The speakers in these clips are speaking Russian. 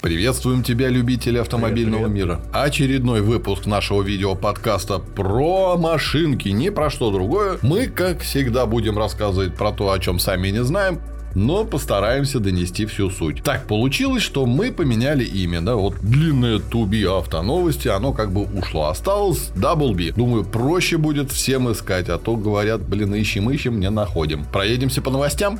Приветствуем тебя, любители автомобильного Привет, мира. Очередной выпуск нашего видео-подкаста про машинки, не про что другое. Мы, как всегда, будем рассказывать про то, о чем сами не знаем, но постараемся донести всю суть. Так получилось, что мы поменяли имя, да, вот длинное Туби автоновости, оно как бы ушло, осталось Double B. Думаю, проще будет всем искать, а то говорят, блин, ищем, ищем, не находим. Проедемся по новостям?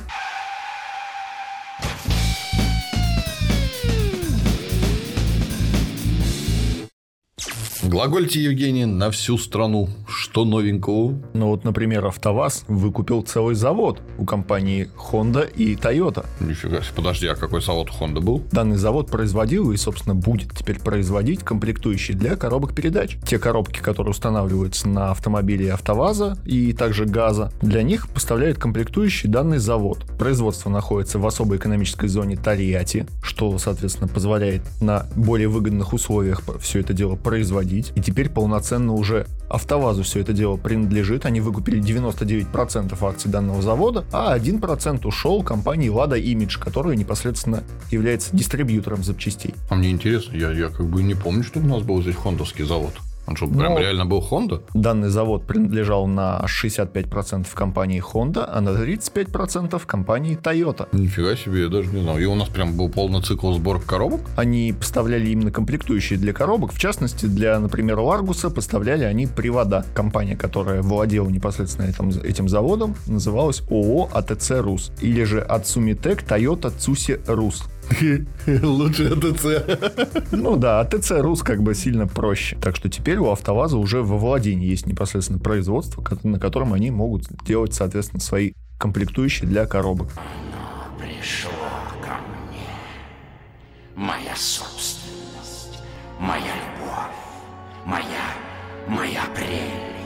Глагольте, Евгений, на всю страну. Что новенького? Ну вот, например, АвтоВАЗ выкупил целый завод у компании Honda и Toyota. Нифига себе. Подожди, а какой завод у Honda был? Данный завод производил и, собственно, будет теперь производить комплектующие для коробок передач. Те коробки, которые устанавливаются на автомобиле АвтоВАЗа и также ГАЗа, для них поставляет комплектующий данный завод. Производство находится в особой экономической зоне Тольятти, что, соответственно, позволяет на более выгодных условиях все это дело производить. И теперь полноценно уже АвтоВАЗу все это дело принадлежит. Они выкупили 99% акций данного завода, а 1% ушел компании Lada Image, которая непосредственно является дистрибьютором запчастей. А мне интересно, я, я как бы не помню, что у нас был здесь хондовский завод. Он что, прям Ну, реально был Honda? Данный завод принадлежал на 65% компании Honda, а на 35% компании Toyota. Нифига себе, я даже не знал. И у нас прям был полный цикл сборок коробок? Они поставляли именно комплектующие для коробок. В частности, для, например, Ларгуса поставляли они привода. Компания, которая владела непосредственно этим, этим заводом, называлась ООО АТЦ РУС. Или же Ацумитек Toyota Цуси Рус. Лучше АТЦ. Ну да, АТЦ Рус как бы сильно проще. Так что теперь у АвтоВАЗа уже во владении есть непосредственно производство, на котором они могут делать, соответственно, свои комплектующие для коробок. пришло ко мне. Моя собственность, моя любовь, моя, моя прелесть.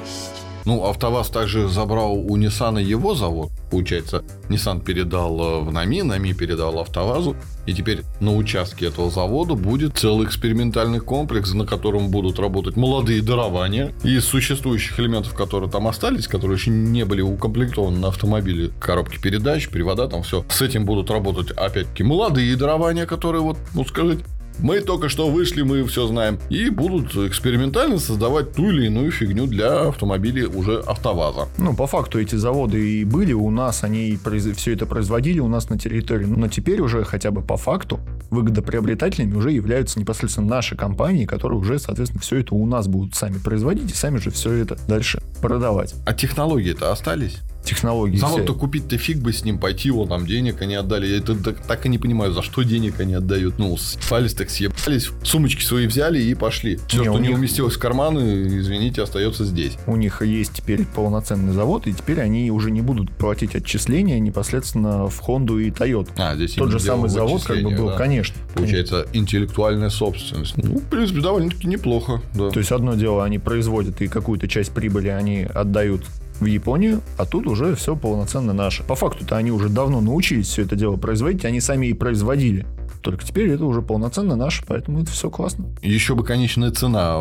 Ну, АвтоВАЗ также забрал у Nissan его завод. Получается, Nissan передал э, в НАМИ, НАМИ передал АвтоВАЗу. И теперь на участке этого завода будет целый экспериментальный комплекс, на котором будут работать молодые дарования. Из существующих элементов, которые там остались, которые еще не были укомплектованы на автомобиле, коробки передач, привода, там все. С этим будут работать, опять-таки, молодые дарования, которые вот, ну, сказать, мы только что вышли, мы все знаем. И будут экспериментально создавать ту или иную фигню для автомобилей уже АвтоВАЗа. Ну, по факту эти заводы и были у нас, они все это производили у нас на территории. Но теперь уже хотя бы по факту выгодоприобретателями уже являются непосредственно наши компании, которые уже, соответственно, все это у нас будут сами производить и сами же все это дальше продавать. А технологии-то остались? Технологии Завод-то купить-то фиг бы с ним пойти, его там денег они отдали. Я это так, так и не понимаю, за что денег они отдают. Ну, съебались так съебались, сумочки свои взяли и пошли. Все, Не, что не них- уместилось в карманы, извините, остается здесь. У них есть теперь полноценный завод, и теперь они уже не будут платить отчисления непосредственно в Хонду и Toyota. А, здесь Тот же самый завод как бы был, да. конечно. Получается, интеллектуальная собственность. Ну, в принципе, довольно-таки неплохо, да. То есть одно дело, они производят и какую-то часть прибыли они отдают в Японию, а тут уже все полноценно наше. По факту-то они уже давно научились все это дело производить, они сами и производили. Только теперь это уже полноценно наше, поэтому это все классно. Еще бы конечная цена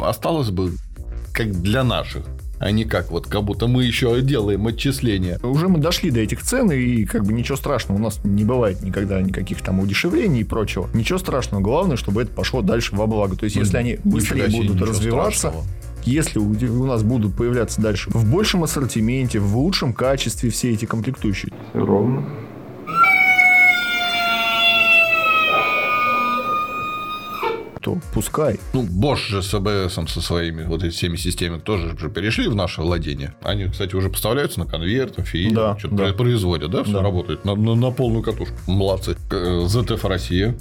осталась бы как для наших, а не как вот, как будто мы еще делаем отчисления. Уже мы дошли до этих цен, и как бы ничего страшного. У нас не бывает никогда никаких там удешевлений и прочего. Ничего страшного. Главное, чтобы это пошло дальше во благо. То есть, если они быстрее будут развиваться, страшного. Если у, у нас будут появляться дальше в большем ассортименте, в лучшем качестве все эти комплектующие, Ровно. то пускай. Ну, Bosch же с ABS со своими вот этими всеми системами тоже же перешли в наше владение. Они, кстати, уже поставляются на конвертах, и Да, что-то да. производят, да? Все Да. работает на, на- на полную катушку. Молодцы. Э, ZF Россия.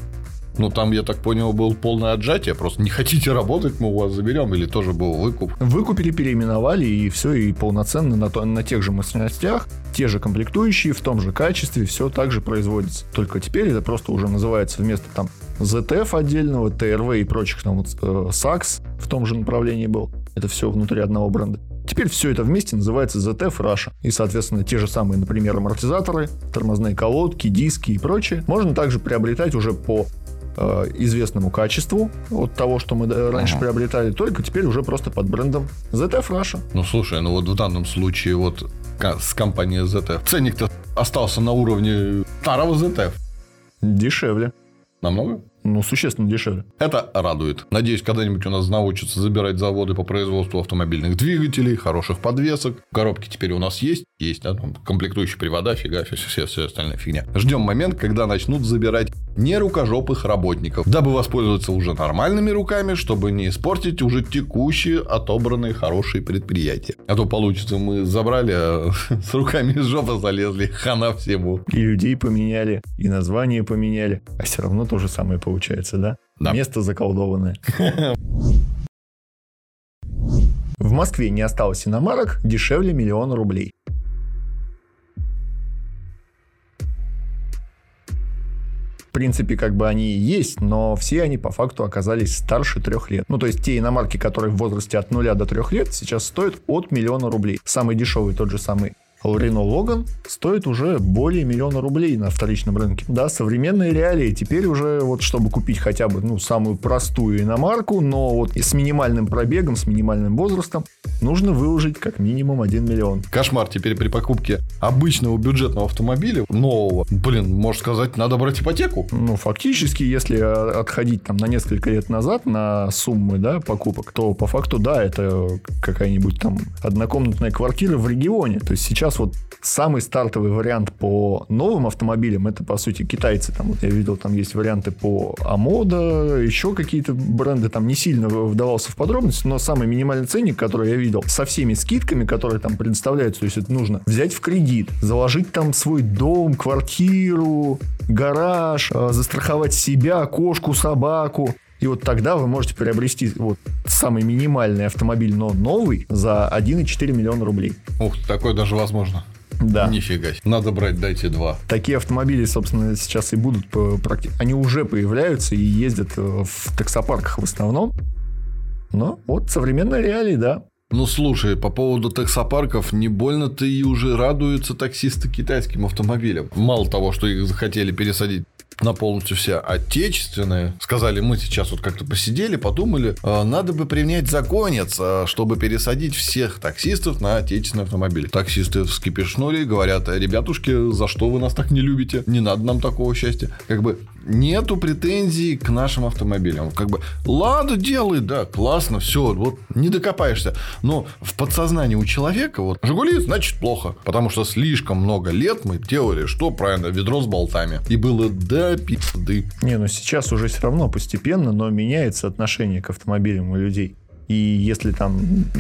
Ну, там, я так понял, было полное отжатие. Просто не хотите работать, мы у вас заберем. Или тоже был выкуп. Выкупили, переименовали, и все, и полноценно на, то- на тех же мощностях, те же комплектующие, в том же качестве, все так же производится. Только теперь это просто уже называется вместо там ZF отдельного, TRV и прочих там вот э, SAX в том же направлении был. Это все внутри одного бренда. Теперь все это вместе называется ZF Russia. И, соответственно, те же самые, например, амортизаторы, тормозные колодки, диски и прочее можно также приобретать уже по э, известному качеству от того, что мы э, раньше Ага. приобретали, только теперь уже просто под брендом ZF Russia. Ну, слушай, ну вот в данном случае вот с компанией ZF ценник-то остался на уровне старого ZF. Дешевле. Намного? Ну, существенно дешевле. Это радует. Надеюсь, когда-нибудь у нас научатся забирать заводы по производству автомобильных двигателей, хороших подвесок. Коробки теперь у нас есть. Есть, да, там комплектующие привода, фига, все, все, все остальная фигня. Ждем момент, когда начнут забирать не рукожопых работников, дабы воспользоваться уже нормальными руками, чтобы не испортить уже текущие отобранные хорошие предприятия. А то получится, мы забрали, а с руками из жопы залезли, хана всему. И людей поменяли, и название поменяли. А все равно то же самое получается, да? Да. Место заколдованное. В Москве не осталось иномарок дешевле миллиона рублей. В принципе, как бы они и есть, но все они по факту оказались старше трех лет. Ну, то есть те иномарки, которые в возрасте от нуля до трех лет, сейчас стоят от миллиона рублей. Самый дешевый тот же самый Рено Логан стоит уже более миллиона рублей на вторичном рынке. Да, современные реалии. Теперь уже вот, чтобы купить хотя бы, ну, самую простую иномарку, но вот с минимальным пробегом, с минимальным возрастом, нужно выложить как минимум 1 миллион. Кошмар теперь при покупке обычного бюджетного автомобиля, нового. Блин, можно сказать, надо брать ипотеку. Ну, фактически, если а, отходить там на несколько лет назад на суммы, да, покупок, то по факту, да, это какая-нибудь там однокомнатная квартира в регионе. То есть сейчас вот самый стартовый вариант по новым автомобилям, это, по сути, китайцы. Там, вот я видел, там есть варианты по Амода, еще какие-то бренды, там не сильно вдавался в подробности, но самый минимальный ценник, который я видел, со всеми скидками, которые там предоставляются, то есть это нужно взять в кредит, заложить там свой дом, квартиру, гараж, э, застраховать себя, кошку, собаку. И вот тогда вы можете приобрести вот самый минимальный автомобиль, но новый, за 1,4 миллиона рублей. Ух, такое даже возможно. Да. Нифига себе. Надо брать, дайте два. Такие автомобили, собственно, сейчас и будут по- практи- Они уже появляются и ездят э, в таксопарках в основном. Но вот современные реалии, да. Ну, слушай, по поводу таксопарков, не больно-то и уже радуются таксисты китайским автомобилям. Мало того, что их захотели пересадить на полностью все отечественные. Сказали, мы сейчас вот как-то посидели, подумали, э, надо бы принять законец, э, чтобы пересадить всех таксистов на отечественные автомобили. Таксисты вскипешнули, говорят, ребятушки, за что вы нас так не любите? Не надо нам такого счастья. Как бы нету претензий к нашим автомобилям. Как бы, ладно, делай, да, классно, все, вот не докопаешься. Но в подсознании у человека вот Жигули значит плохо, потому что слишком много лет мы делали, что правильно, ведро с болтами. И было до пизды. Не, ну сейчас уже все равно постепенно, но меняется отношение к автомобилям у людей. И если там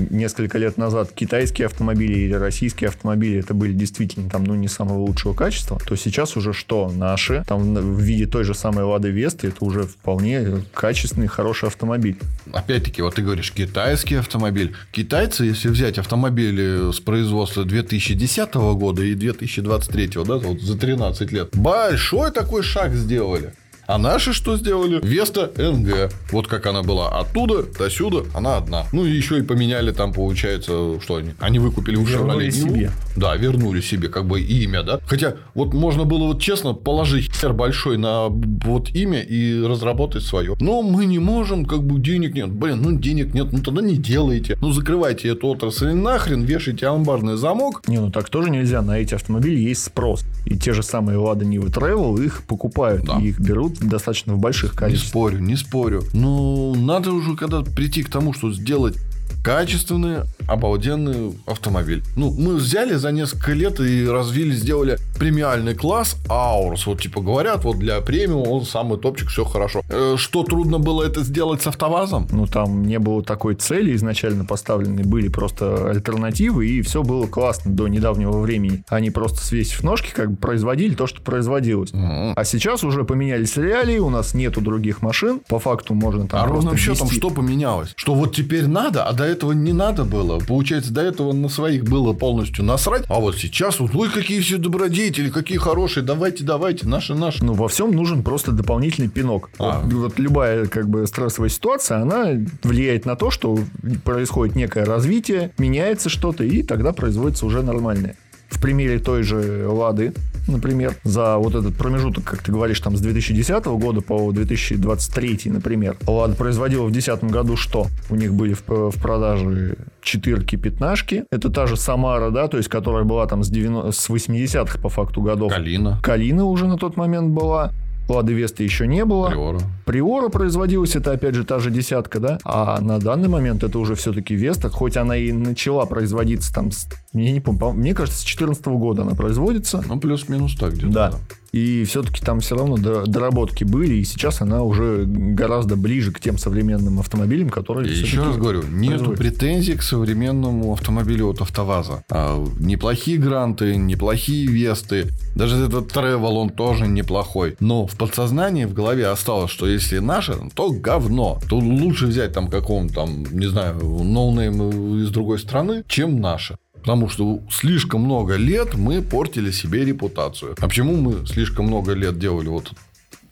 несколько лет назад китайские автомобили или российские автомобили это были действительно там, ну, не самого лучшего качества, то сейчас уже что? Наши, там в виде той же самой Лады Весты, это уже вполне качественный, хороший автомобиль. Опять-таки, вот ты говоришь, китайский автомобиль. Китайцы, если взять автомобили с производства 2010 года и 2023, да, вот за 13 лет, большой такой шаг сделали. А наши что сделали? Веста НГ. Вот как она была оттуда до сюда, она одна. Ну и еще и поменяли там, получается, что они? Они выкупили у Nivу. себе. Да, вернули себе как бы имя, да. Хотя вот можно было вот честно положить хер большой на вот имя и разработать свое. Но мы не можем, как бы денег нет. Блин, ну денег нет, ну тогда не делайте. Ну закрывайте эту отрасль нахрен, вешайте амбарный замок. Не, ну так тоже нельзя. На эти автомобили есть спрос. И те же самые Лада Нивы Travel их покупают. Да. И их берут достаточно в больших Не количествах. спорю, не спорю. Ну, надо уже когда прийти к тому, что сделать качественный, обалденный автомобиль. Ну, мы взяли за несколько лет и развили, сделали премиальный класс Аурус. Вот, типа, говорят, вот для премиум он самый топчик, все хорошо. Э, что трудно было это сделать с автовазом? Ну, там не было такой цели изначально поставленной, были просто альтернативы, и все было классно до недавнего времени. Они просто свесив ножки, как бы производили то, что производилось. Мгм. А сейчас уже поменялись реалии, у нас нету других машин, по факту можно там А просто ровным счетом что поменялось? Что вот теперь надо, а до этого не надо было. Получается, до этого на своих было полностью насрать, а вот сейчас вот, ой, какие все добродетели, какие хорошие, давайте, давайте, наши, наши. Ну, во всем нужен просто дополнительный пинок. А. Вот, вот любая как бы стрессовая ситуация, она влияет на то, что происходит некое развитие, меняется что-то, и тогда производится уже нормальное. В примере той же Лады, например, за вот этот промежуток, как ты говоришь, там с 2010 года по 2023, например, Лада производила в 2010 году что? У них были в, в продаже четырки, пятнашки. Это та же Самара, да, то есть которая была там с, 90, с 80-х по факту годов. Калина. Калина уже на тот момент была. Лады Весты еще не было. Приора. Приора производилась, это опять же та же десятка, да? А на данный момент это уже все-таки Веста, хоть она и начала производиться там, с, я не помню, мне кажется, с 2014 года она производится. Ну, плюс-минус так где-то. Да. И все-таки там все равно доработки были, и сейчас она уже гораздо ближе к тем современным автомобилям, которые... Еще раз говорю, нету претензий к современному автомобилю от АвтоВАЗа. А, неплохие гранты, неплохие Весты, даже этот Travel, он тоже неплохой. Но в подсознании, в голове осталось, что если наше, то говно. То лучше взять там какого-нибудь там, не знаю, no-name из другой страны, чем наше. Потому что слишком много лет мы портили себе репутацию. А почему мы слишком много лет делали вот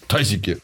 тазики?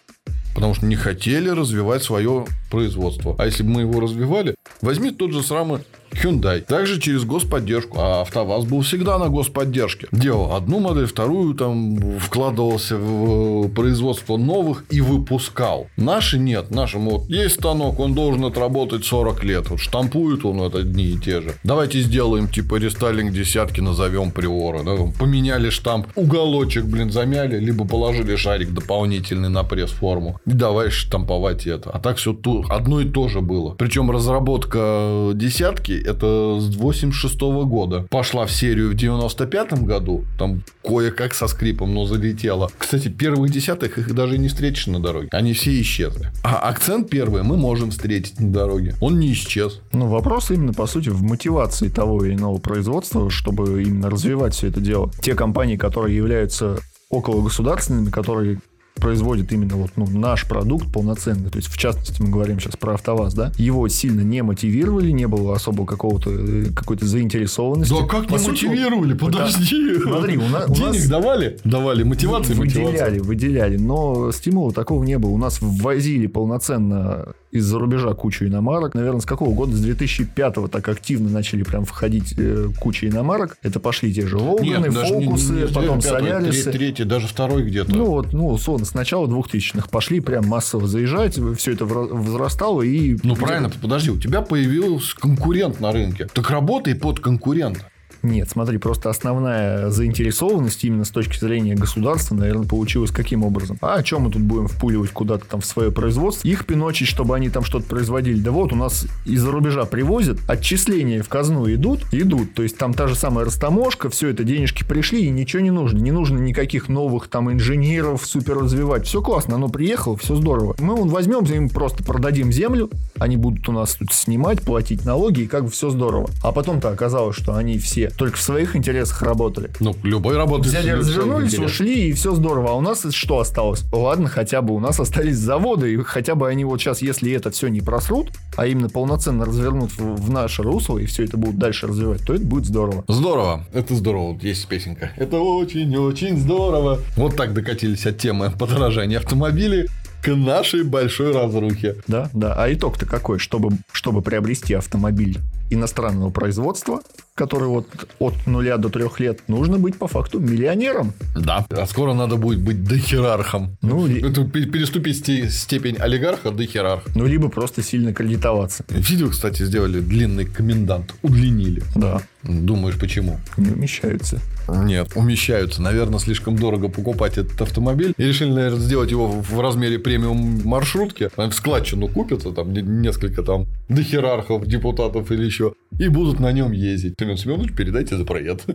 Потому что не хотели развивать свое производство. А если бы мы его развивали, возьми тот же самый Hyundai. Также через господдержку. А АвтоВАЗ был всегда на господдержке. Делал одну модель, вторую, там вкладывался в производство новых и выпускал. Наши нет. Нашему вот есть станок, он должен отработать 40 лет. Вот штампует он это одни и те же. Давайте сделаем типа рестайлинг десятки, назовем Приора. Да? Поменяли штамп, уголочек, блин, замяли, либо положили шарик дополнительный на пресс-форму. И давай штамповать это. А так все одно и то же было. Причем разработка десятки это с 86 -го года. Пошла в серию в 95 году. Там кое-как со скрипом, но залетела. Кстати, первых десятых их даже не встретишь на дороге. Они все исчезли. А акцент первый мы можем встретить на дороге. Он не исчез. Ну, вопрос именно, по сути, в мотивации того или иного производства, чтобы именно развивать все это дело. Те компании, которые являются около государственными, которые производит именно вот, ну, наш продукт полноценный, то есть в частности мы говорим сейчас про АвтоВАЗ, да, его сильно не мотивировали, не было особо какого-то э, какой-то заинтересованности. Да как По не сути, мотивировали? Подожди. Смотри, у нас... Денег у нас давали? Давали. Мотивации, выделяли, мотивация. выделяли, но стимула такого не было. У нас ввозили полноценно из-за рубежа кучу иномарок. Наверное, с какого года? С 2005-го так активно начали прям входить э, куча иномарок. Это пошли те же Логаны, Фокусы, не, не, потом Солярисы. Третий, даже второй где-то. Ну вот, ну, сон, с начала 2000-х пошли прям массово заезжать, все это возрастало и... Ну, правильно, подожди, у тебя появился конкурент на рынке. Так работай под конкурента. Нет, смотри, просто основная заинтересованность именно с точки зрения государства, наверное, получилась каким образом? А чем мы тут будем впуливать куда-то там в свое производство? Их пиночить, чтобы они там что-то производили. Да вот, у нас из-за рубежа привозят, отчисления в казну идут, идут. То есть там та же самая растаможка, все это, денежки пришли, и ничего не нужно. Не нужно никаких новых там инженеров супер развивать. Все классно, оно приехало, все здорово. Мы он возьмем, им просто продадим землю, они будут у нас тут снимать, платить налоги, и как бы все здорово. А потом-то оказалось, что они все только в своих интересах работали. Ну, любой работы. Взяли, развернулись, ушли, и все здорово. А у нас что осталось? Ладно, хотя бы у нас остались заводы, и хотя бы они вот сейчас, если это все не просрут, а именно полноценно развернут в, в наше русло, и все это будут дальше развивать, то это будет здорово. Здорово. Это здорово. Вот есть песенка. Это очень-очень здорово. Вот так докатились от темы подорожания автомобилей к нашей большой разрухе. Да, да. А итог-то какой? Чтобы, чтобы приобрести автомобиль иностранного производства, который вот от нуля до трех лет, нужно быть по факту миллионером. Да. А скоро надо будет быть дохерархом. Ну, Это переступить степень олигарха до херарха. Ну, либо просто сильно кредитоваться. Видео, кстати, сделали длинный комендант. Удлинили. Да. Думаешь, почему? Не умещаются. Нет, умещаются. Наверное, слишком дорого покупать этот автомобиль. И решили, наверное, сделать его в размере премиум маршрутки. В складчину купятся, там несколько там дохерархов, депутатов или еще. И будут на нем ездить. Семен Семенович, передайте за проезд.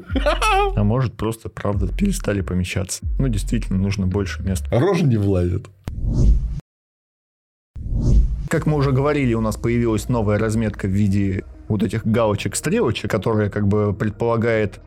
А может, просто, правда, перестали помещаться. Ну, действительно, нужно больше места. Рожа не влазит. Как мы уже говорили, у нас появилась новая разметка в виде вот этих галочек-стрелочек, которая как бы предполагает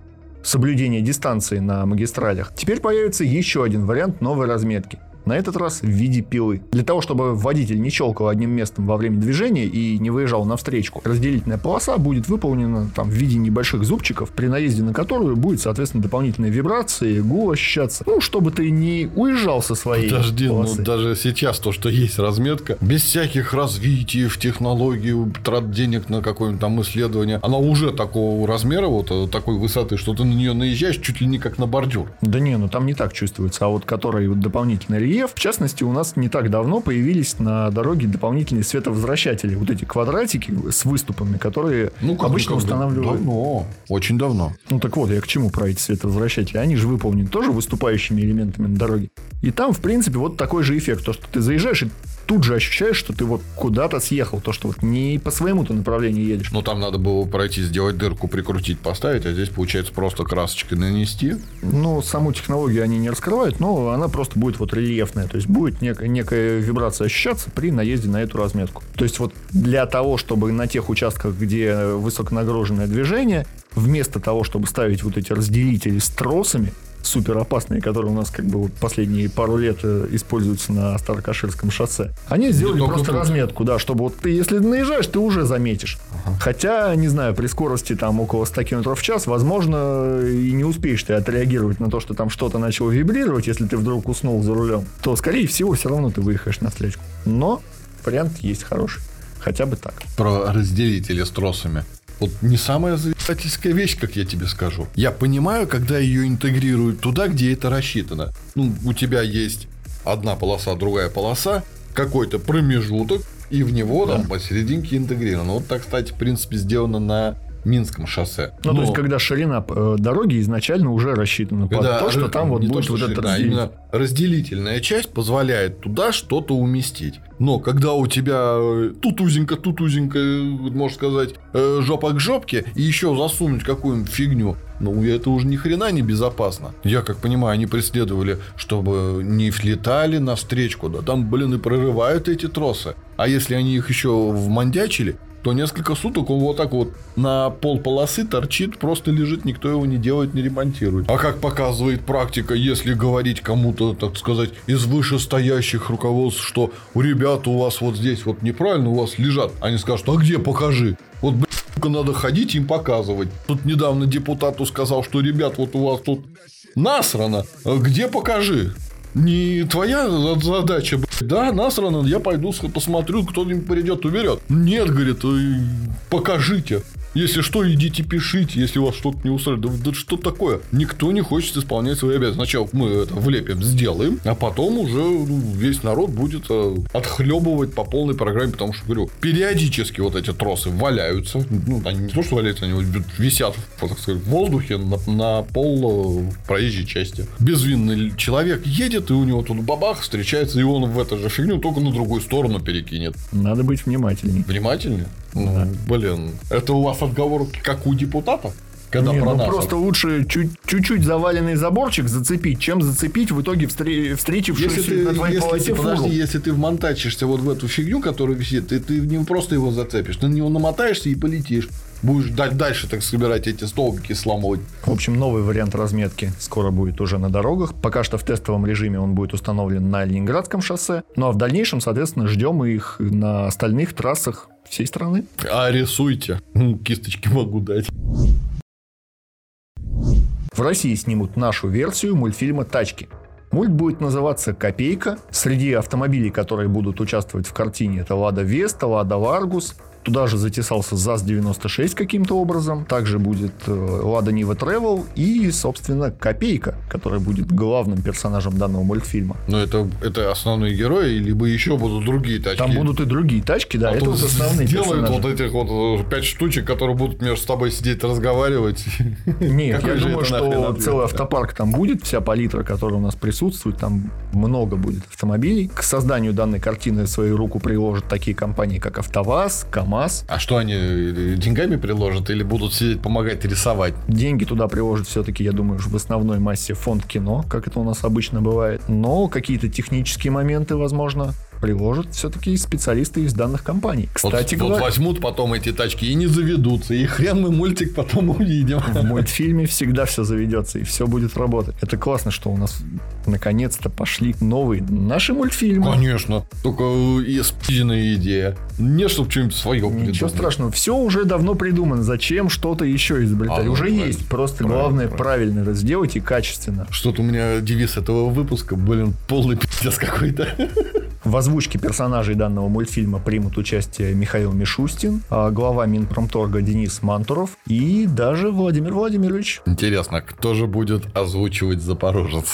соблюдение дистанции на магистралях. Теперь появится еще один вариант новой разметки на этот раз в виде пилы. Для того, чтобы водитель не щелкал одним местом во время движения и не выезжал на встречку, разделительная полоса будет выполнена там в виде небольших зубчиков, при наезде на которую будет, соответственно, дополнительные вибрации, гул ощущаться. Ну, чтобы ты не уезжал со своей Подожди, ну, полосы. ну даже сейчас то, что есть разметка, без всяких развитий в технологию, трат денег на какое-нибудь там исследование, она уже такого размера, вот э, такой высоты, что ты на нее наезжаешь чуть ли не как на бордюр. Да не, ну там не так чувствуется, а вот который вот дополнительная рельеф. В частности, у нас не так давно появились на дороге дополнительные световозвращатели. Вот эти квадратики с выступами, которые Ну, как, обычно как, устанавливают. Давно. Очень давно. Ну так вот, я к чему про эти световозвращатели? Они же выполнены тоже выступающими элементами на дороге. И там, в принципе, вот такой же эффект. То, что ты заезжаешь и тут же ощущаешь, что ты вот куда-то съехал. То, что вот не по своему ты направлению едешь. Ну, там надо было пройти, сделать дырку, прикрутить, поставить, а здесь, получается, просто красочкой нанести. Ну, саму технологию они не раскрывают, но она просто будет вот рельефная. То есть будет некая, некая вибрация ощущаться при наезде на эту разметку. То есть вот для того, чтобы на тех участках, где высоконагруженное движение, вместо того, чтобы ставить вот эти разделители с тросами, супер опасные, которые у нас как бы вот последние пару лет э, используются на Старокаширском шоссе. Они сделали только просто тут. разметку, да, чтобы вот ты, если наезжаешь, ты уже заметишь. Хотя, не знаю, при скорости там около 100 км в час, возможно, и не успеешь ты отреагировать на то, что там что-то начало вибрировать, если ты вдруг уснул за рулем, то, скорее всего, все равно ты выехаешь на встречку. Но вариант есть хороший. Хотя бы так. Про разделители с тросами. Вот не самая зависательская вещь, как я тебе скажу. Я понимаю, когда ее интегрируют туда, где это рассчитано. Ну, у тебя есть одна полоса, другая полоса, какой-то промежуток, и в него там посерединке интегрировано. Вот так, кстати, в принципе, сделано на Минском шоссе. Ну, то Но есть, когда ширина э, дороги изначально уже рассчитана под когда то, что там вот то, будет что вот этот ширина, а именно разделительная часть позволяет туда что-то уместить. Но когда у тебя э, тут узенько, тут узенько, э, можно сказать, э, жопа к жопке, и еще засунуть какую-нибудь фигню, ну, это уже ни хрена не безопасно. Я как понимаю, они преследовали, чтобы не влетали на встречку, да там, блин, и прорывают эти тросы. А если они их еще вмандячили, то несколько суток он вот так вот на пол полосы торчит, просто лежит, никто его не делает, не ремонтирует. А как показывает практика, если говорить кому-то, так сказать, из вышестоящих руководств, что у ребят у вас вот здесь вот неправильно у вас лежат, они скажут, а где покажи? Вот, сука, надо ходить им показывать. Тут недавно депутату сказал, что, ребят, вот у вас тут насрано, где покажи? Не твоя за- задача. Да, насрано, я пойду посмотрю, кто-нибудь придет, уберет. Нет, говорит, «э, покажите. Если что, идите пишите, если вас что-то не устраивает. Да, да что такое? Никто не хочет исполнять свои обязанности. Сначала мы это влепим, сделаем, а потом уже ну, весь народ будет э, отхлебывать по полной программе, потому что, говорю, периодически вот эти тросы валяются. Ну, они не то, что валяются, они вот висят, так сказать, в воздухе на, на пол э, проезжей части. Безвинный человек едет, и у него тут бабах встречается, и он в эту же фигню только на другую сторону перекинет. Надо быть внимательней. Внимательнее? Ну, блин. Это у вас отговорки, как у депутата? Когда Не, ну просто лучше чуть- чуть-чуть заваленный заборчик зацепить, чем зацепить в итоге встре- встретившуюся Если ты, на твоей если, полосе ты, подожди, фуру. если ты вмонтачишься вот в эту фигню, которая висит, ты, ты не просто его зацепишь, ты на него намотаешься и полетишь. Будешь дальше, так собирать эти столбики, сломывать. В общем, новый вариант разметки скоро будет уже на дорогах. Пока что в тестовом режиме он будет установлен на Ленинградском шоссе. Ну а в дальнейшем, соответственно, ждем их на остальных трассах всей страны. А рисуйте. М, Кисточки могу дать. В России снимут нашу версию мультфильма «Тачки». Мульт будет называться «Копейка». Среди автомобилей, которые будут участвовать в картине, это «Лада Веста», «Лада Ларгус». Туда же затесался ЗАЗ-96 каким-то образом. Также будет э, «Лада Нива Travel» и, собственно, «Копейка», которая будет главным персонажем данного мультфильма. Но это, это основные герои, либо еще будут другие тачки. Там будут и другие тачки, да, А это то вот основные сделают персонажи. вот этих вот э, пять штучек, которые будут между собой сидеть разговаривать. Нет, я думаю, что целый автопарк там будет, вся палитра, которая у нас присутствует, там много будет автомобилей. К созданию данной картины свою руку приложат такие компании, как АвтоВАЗ, КАМАЗ. А что они э, деньгами приложат или будут сидеть помогать рисовать? Деньги туда приложит все-таки, я думаю, в основной массе фонд кино, как это у нас обычно бывает. Но какие-то технические моменты, возможно, приложат все-таки специалисты из данных компаний. Вот- Кстати вот, говоря, возьмут потом эти тачки и не заведутся. И хрен мы мультик потом увидим. в мультфильме всегда все заведется и все будет работать. Это классно, что у нас наконец-то пошли новые наши мультфильмы. Конечно. Только и спизенная идея. Не, чтобы что-нибудь свое Ничего придумать. страшного, все уже давно придумано. Зачем что-то еще изобретать? А, ну, уже правильно. есть. Просто Правильно, главное правильно. правильно это сделать и качественно. Что-то у меня девиз этого выпуска, блин, полный пиздец какой-то. В озвучке персонажей данного мультфильма примут участие Михаил Мишустин, а глава Минпромторга Денис Мантуров и даже Владимир Владимирович. Интересно, кто же будет озвучивать Запорожец?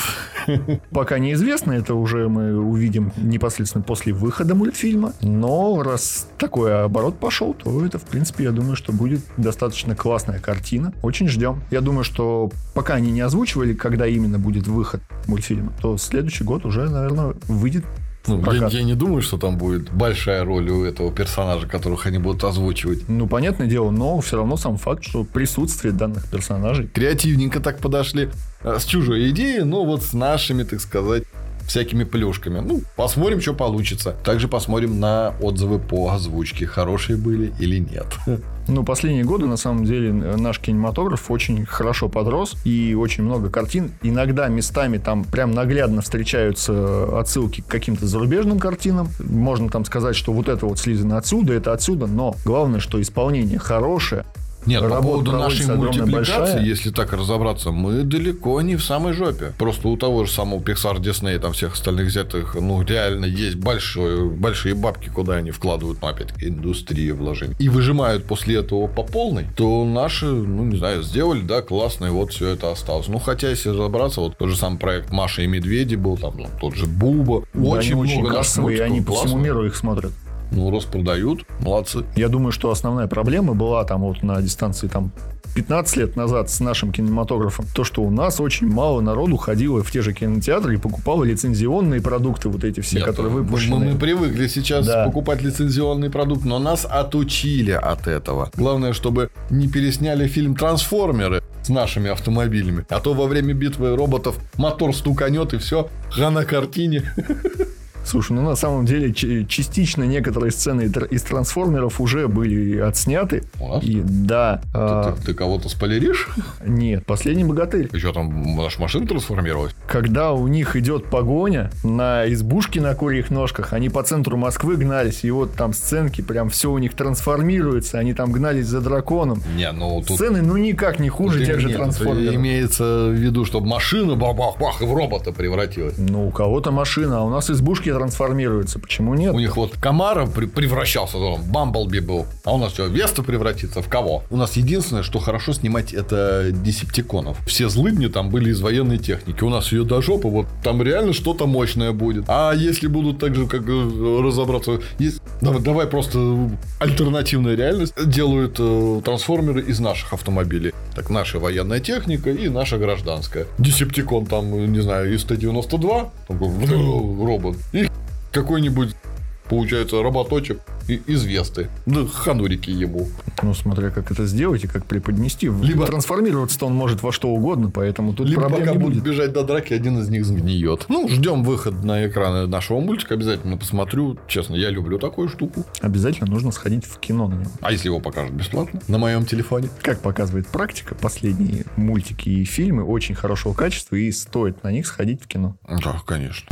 Пока неизвестно, это уже мы увидим непосредственно после выхода мультфильма. Но раз такой оборот пошел, то это, в принципе, я думаю, что будет достаточно классная картина. Очень ждем. Я думаю, что пока они не озвучивали, когда именно будет выход мультфильма, то следующий год уже, наверное, выйдет ну, я, я не думаю, что там будет большая роль у этого персонажа, которых они будут озвучивать. Ну, понятное дело, но все равно сам факт, что присутствие данных персонажей. Креативненько так подошли э, с чужой идеей, но вот с нашими, так сказать, всякими плюшками. Ну, посмотрим, что получится. Также посмотрим на отзывы по озвучке, хорошие были или нет. Ну, последние годы, на самом деле, наш кинематограф очень хорошо подрос, и очень много картин. Иногда местами там прям наглядно встречаются отсылки к каким-то зарубежным картинам. Можно там сказать, что вот это вот слизано отсюда, это отсюда, но главное, что исполнение хорошее, нет, по поводу нашей мультипликации, большая. если так разобраться, мы далеко не в самой жопе. Просто у того же самого Pixar, Disney, там всех остальных взятых, ну, реально есть большое, большие бабки, куда они вкладывают, ну, опять-таки, индустрия вложений. И выжимают после этого по полной, то наши, ну, не знаю, сделали, да, классно, и вот все это осталось. Ну, хотя, если разобраться, вот тот же самый проект Маша и Медведи был, там, ну, тот же Буба. Да, очень они много очень кассовые, и они по всему миру их смотрят. Ну, распродают, молодцы. Я думаю, что основная проблема была там вот на дистанции там 15 лет назад с нашим кинематографом, то, что у нас очень мало народу ходило в те же кинотеатры и покупало лицензионные продукты, вот эти все, Нет, которые выпущены. Мы, мы привыкли сейчас да. покупать лицензионный продукт, но нас отучили от этого. Главное, чтобы не пересняли фильм «Трансформеры», с нашими автомобилями. А то во время битвы роботов мотор стуканет и все, на картине. Слушай, ну на самом деле частично некоторые сцены из трансформеров уже были отсняты. А? И да. Ты, а... ты, ты кого-то спойлеришь? Нет, последний богатырь. И что там, наша машина трансформировалась? Когда у них идет погоня на избушке на курьих ножках, они по центру Москвы гнались, и вот там сценки, прям все у них трансформируется, они там гнались за драконом. Не, ну тут... Сцены, ну никак не хуже тех же трансформеров. Имеется в виду, чтобы машина бах-бах-бах и в робота превратилась. Ну, у кого-то машина, а у нас избушки трансформируется. Почему нет? У них вот Камара превращался, там, Бамблби был. А у нас что, Веста превратится в кого? У нас единственное, что хорошо снимать, это десептиконов. Все злыдни там были из военной техники. У нас ее до жопы, вот там реально что-то мощное будет. А если будут так же, как э, разобраться, есть... давай, давай просто альтернативная реальность. Делают э, трансформеры из наших автомобилей. Так, наша военная техника и наша гражданская. Десептикон там, не знаю, из Т-92, робот. И какой-нибудь получается, роботочек из Весты. Да ханурики ему. Ну, смотря как это сделать и как преподнести. Либо трансформироваться-то он может во что угодно, поэтому тут Либо проблем пока не будут будет. бежать до драки, один из них сгниет. Ну, ждем выход на экраны нашего мультика. Обязательно посмотрю. Честно, я люблю такую штуку. Обязательно нужно сходить в кино на него. А если его покажут бесплатно? На моем телефоне? Как показывает практика, последние мультики и фильмы очень хорошего качества, и стоит на них сходить в кино. Да, конечно.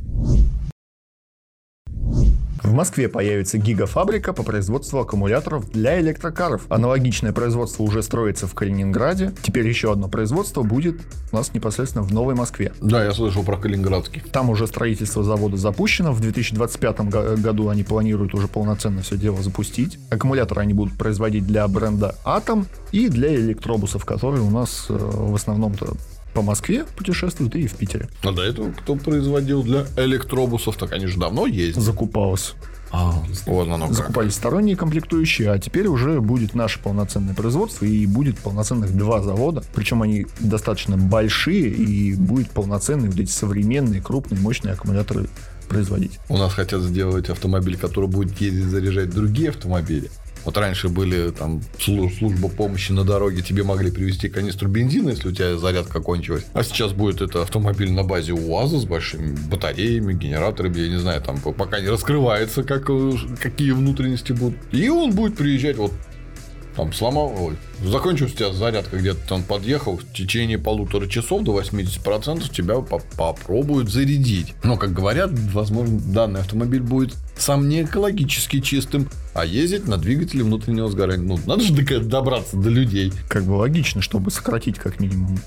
В Москве появится гигафабрика по производству аккумуляторов для электрокаров. Аналогичное производство уже строится в Калининграде. Теперь еще одно производство будет у нас непосредственно в Новой Москве. Да, я слышал про Калининградский. Там уже строительство завода запущено. В 2025 году они планируют уже полноценно все дело запустить. Аккумуляторы они будут производить для бренда Атом и для электробусов, которые у нас э, в основном-то по Москве путешествуют и в Питере. А до этого кто производил для электробусов, так они же давно есть. Закупалось. А, вот оно как. Закупались сторонние комплектующие, а теперь уже будет наше полноценное производство и будет полноценных два завода. Причем они достаточно большие и будет полноценные вот эти современные, крупные, мощные аккумуляторы производить. У нас хотят сделать автомобиль, который будет ездить заряжать другие автомобили. Вот раньше были там служба помощи на дороге, тебе могли привезти канистру бензина, если у тебя зарядка кончилась. А сейчас будет это автомобиль на базе УАЗа с большими батареями, генераторами, я не знаю, там пока не раскрывается, как, э, какие внутренности будут. И он будет приезжать вот там сломал, ой, закончился у тебя зарядка где-то там подъехал, в течение полутора часов до 80% тебя по попробуют зарядить. Но, как говорят, возможно, данный автомобиль будет сам не экологически чистым, а ездить на двигателе внутреннего сгорания. Ну, надо же добраться до людей. Как бы логично, чтобы сократить как минимум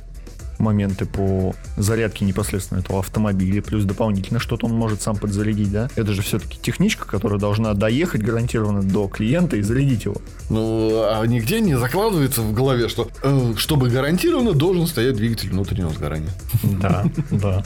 моменты по зарядке непосредственно этого автомобиля, плюс дополнительно что-то он может сам подзарядить, да? Это же все-таки техничка, которая должна доехать гарантированно до клиента и зарядить его. Ну, а нигде не закладывается в голове, что э, чтобы гарантированно должен стоять двигатель внутреннего сгорания. Да, да.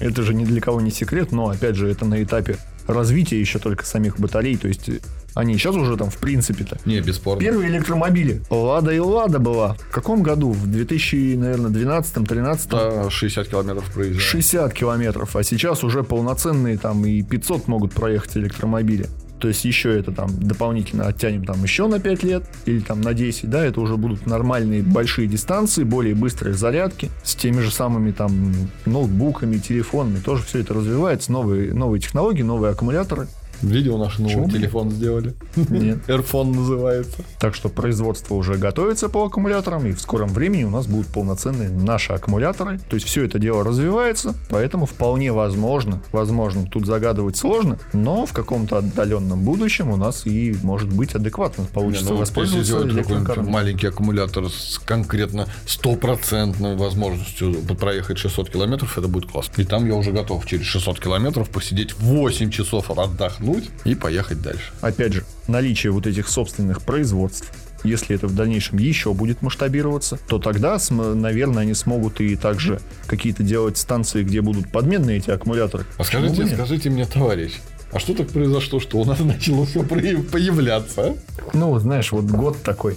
Это же ни для кого не секрет, но опять же это на этапе развития еще только самих батарей, то есть они сейчас уже там в принципе-то. Не, бесспорно. Первые электромобили. Лада и Лада была. В каком году? В 2000, наверное, 12-13? Да, 60 километров проезжали. 60 километров. А сейчас уже полноценные там и 500 могут проехать электромобили. То есть еще это там дополнительно оттянем там еще на 5 лет или там на 10, да, это уже будут нормальные большие дистанции, более быстрые зарядки с теми же самыми там ноутбуками, телефонами, тоже все это развивается, новые, новые технологии, новые аккумуляторы. Видео наш новый телефон сделали. Нет. Airphone называется. Так что производство уже готовится по аккумуляторам, и в скором времени у нас будут полноценные наши аккумуляторы. То есть все это дело развивается, поэтому вполне возможно, возможно, тут загадывать сложно, но в каком-то отдаленном будущем у нас и может быть адекватно получится Не, ну воспользоваться электрокаром. маленький аккумулятор с конкретно стопроцентной возможностью проехать 600 километров, это будет классно. И там я уже готов через 600 километров посидеть 8 часов отдохнуть и поехать дальше. Опять же, наличие вот этих собственных производств, если это в дальнейшем еще будет масштабироваться, то тогда, наверное, они смогут и также какие-то делать станции, где будут подменные эти аккумуляторы. А скажите, скажите мне, товарищ, а что так произошло, что у нас начало все появляться? а? Ну, знаешь, вот год такой,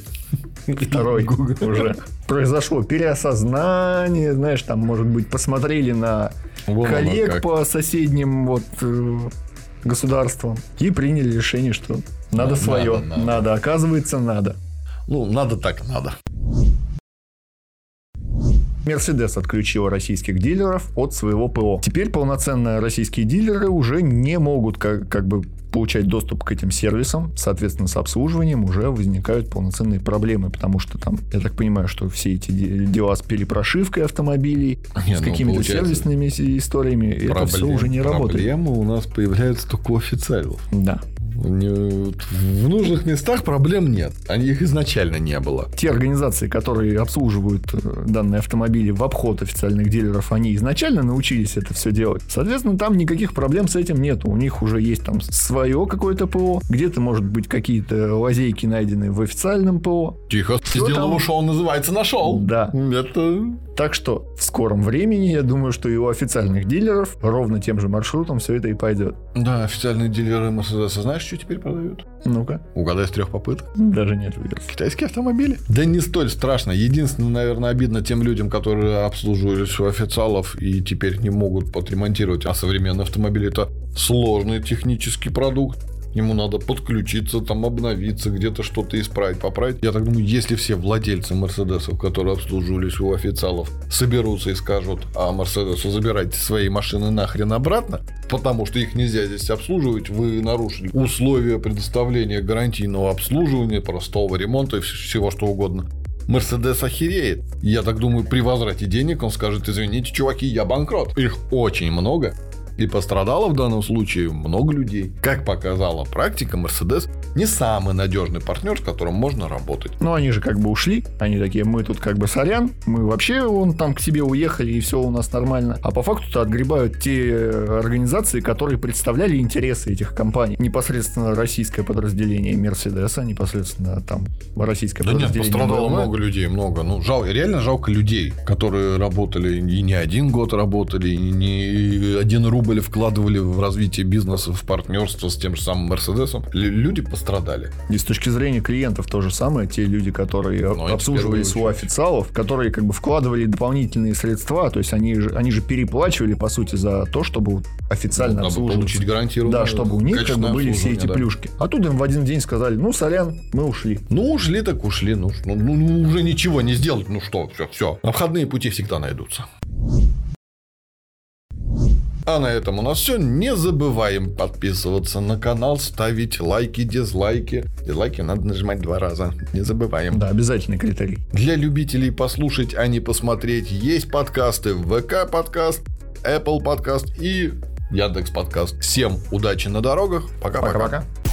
второй уже. Произошло переосознание, знаешь, там, может быть, посмотрели на коллег по соседним вот государствам и приняли решение, что надо Надо, свое. надо. надо, оказывается, надо. Ну, надо так надо. Мерседес отключила российских дилеров от своего ПО. Теперь полноценные российские дилеры уже не могут как, как бы получать доступ к этим сервисам. Соответственно, с обслуживанием уже возникают полноценные проблемы, потому что там, я так понимаю, что все эти де- дела с перепрошивкой автомобилей, Не, с ну, какими-то сервисными историями, это все Проблем- уже не работает. Проблемы у нас появляются только у официалов. Да. В нужных местах проблем нет. Они их изначально не было. Те организации, которые обслуживают э, данные автомобили в обход официальных дилеров, они изначально научились это все делать. Соответственно, там никаких проблем с этим нет. У них уже есть там свое какое-то ПО. Где-то, может быть, какие-то лазейки найдены в официальном ПО. Тихо, Что сделал там? ушел, называется, нашел. Да. Это... Так что в скором времени, я думаю, что и у официальных дилеров ровно тем же маршрутом все это и пойдет. Да, официальные дилеры Мерседеса знаешь, что теперь продают? Ну-ка. Угадай с трех попыток. Даже нет выбора. Китайские автомобили? Да не столь страшно. Единственное, наверное, обидно тем людям, которые обслуживались у официалов и теперь не могут подремонтировать. А современный автомобиль это сложный технический продукт. Нему надо подключиться, там обновиться, где-то что-то исправить, поправить. Я так думаю, если все владельцы Мерседесов, которые обслуживались у официалов, соберутся и скажут, а Мерседесу забирайте свои машины нахрен обратно, потому что их нельзя здесь обслуживать, вы нарушили условия предоставления гарантийного обслуживания, простого ремонта и вс- всего что угодно. Мерседес охереет. Я так думаю, при возврате денег он скажет, извините, чуваки, я банкрот. Их очень много. И пострадало в данном случае много людей. Как показала практика, Мерседес не самый надежный партнер, с которым можно работать. Ну, они же как бы ушли. Они такие, мы тут как бы сорян. Мы вообще вон там к себе уехали, и все у нас нормально. А по факту-то отгребают те э, организации, которые представляли интересы этих компаний. Непосредственно российское подразделение Мерседеса, непосредственно там российское Да нет, подразделение пострадало BMW. много людей, много. Ну, жал, реально жалко людей, которые работали и не один год работали, и не один рубль вкладывали в развитие бизнеса, в партнерство с тем же самым Мерседесом. Лю- Люди пострадали. И с точки зрения клиентов то же самое. Те люди, которые Ну, в обслуживались у официалов, которые как бы вкладывали дополнительные средства, то есть они же, они же переплачивали, по сути, за то, чтобы официально обслуживаться. получить гарантированное Да, чтобы у них как бы были все эти да. плюшки. А тут им в один день сказали, ну, сорян, мы ушли. Ну, ушли так ушли. Ну, ну, ну, ну, уже ничего не сделать. Ну что, все, все. Обходные пути всегда найдутся. А на этом у нас все. Не забываем подписываться на канал, ставить лайки, дизлайки. Дизлайки надо нажимать два раза. Не забываем. Да, обязательный критерий. Для любителей послушать, а не посмотреть, есть подкасты ВК подкаст, Apple подкаст и Яндекс подкаст. Всем удачи на дорогах. Пока-пока. Пока-пока.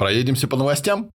Проедемся по новостям?